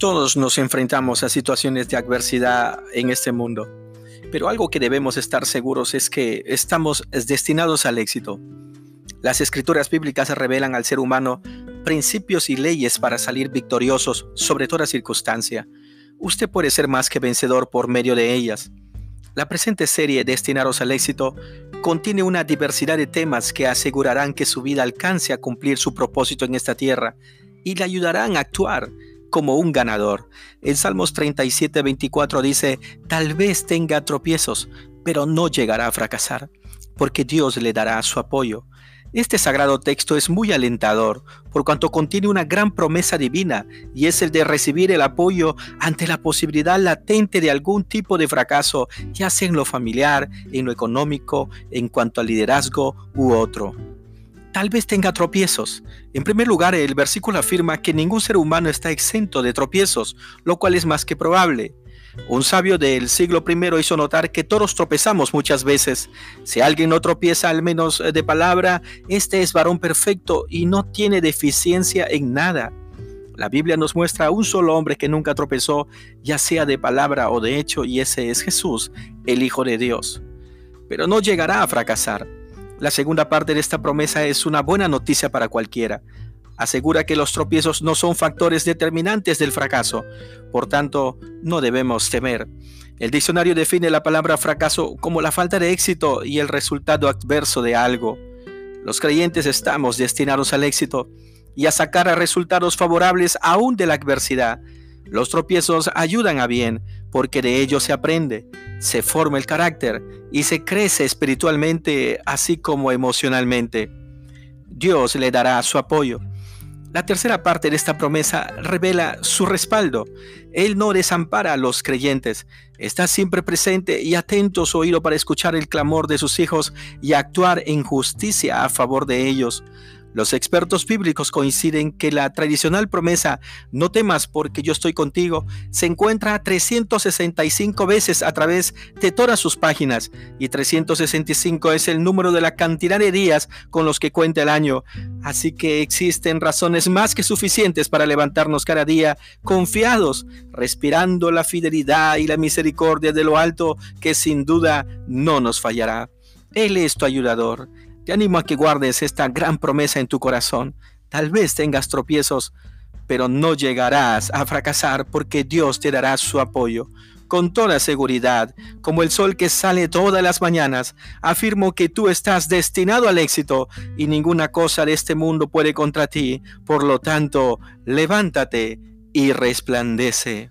Todos nos enfrentamos a situaciones de adversidad en este mundo, pero algo que debemos estar seguros es que estamos destinados al éxito. Las escrituras bíblicas revelan al ser humano principios y leyes para salir victoriosos sobre toda circunstancia. Usted puede ser más que vencedor por medio de ellas. La presente serie Destinados al éxito contiene una diversidad de temas que asegurarán que su vida alcance a cumplir su propósito en esta tierra y le ayudarán a actuar como un ganador. En Salmos 37, 24 dice, tal vez tenga tropiezos, pero no llegará a fracasar, porque Dios le dará su apoyo. Este sagrado texto es muy alentador, por cuanto contiene una gran promesa divina, y es el de recibir el apoyo ante la posibilidad latente de algún tipo de fracaso, ya sea en lo familiar, en lo económico, en cuanto al liderazgo u otro tal vez tenga tropiezos. En primer lugar, el versículo afirma que ningún ser humano está exento de tropiezos, lo cual es más que probable. Un sabio del siglo I hizo notar que todos tropezamos muchas veces. Si alguien no tropieza al menos de palabra, este es varón perfecto y no tiene deficiencia en nada. La Biblia nos muestra a un solo hombre que nunca tropezó, ya sea de palabra o de hecho, y ese es Jesús, el Hijo de Dios. Pero no llegará a fracasar. La segunda parte de esta promesa es una buena noticia para cualquiera. Asegura que los tropiezos no son factores determinantes del fracaso, por tanto, no debemos temer. El diccionario define la palabra fracaso como la falta de éxito y el resultado adverso de algo. Los creyentes estamos destinados al éxito y a sacar resultados favorables aún de la adversidad. Los tropiezos ayudan a bien porque de ellos se aprende se forma el carácter y se crece espiritualmente así como emocionalmente. Dios le dará su apoyo. La tercera parte de esta promesa revela su respaldo. Él no desampara a los creyentes, está siempre presente y atento su oído para escuchar el clamor de sus hijos y actuar en justicia a favor de ellos. Los expertos bíblicos coinciden que la tradicional promesa, no temas porque yo estoy contigo, se encuentra 365 veces a través de todas sus páginas y 365 es el número de la cantidad de días con los que cuenta el año. Así que existen razones más que suficientes para levantarnos cada día confiados, respirando la fidelidad y la misericordia de lo alto que sin duda no nos fallará. Él es tu ayudador. Te animo a que guardes esta gran promesa en tu corazón. Tal vez tengas tropiezos, pero no llegarás a fracasar porque Dios te dará su apoyo. Con toda seguridad, como el sol que sale todas las mañanas, afirmo que tú estás destinado al éxito y ninguna cosa de este mundo puede contra ti. Por lo tanto, levántate y resplandece.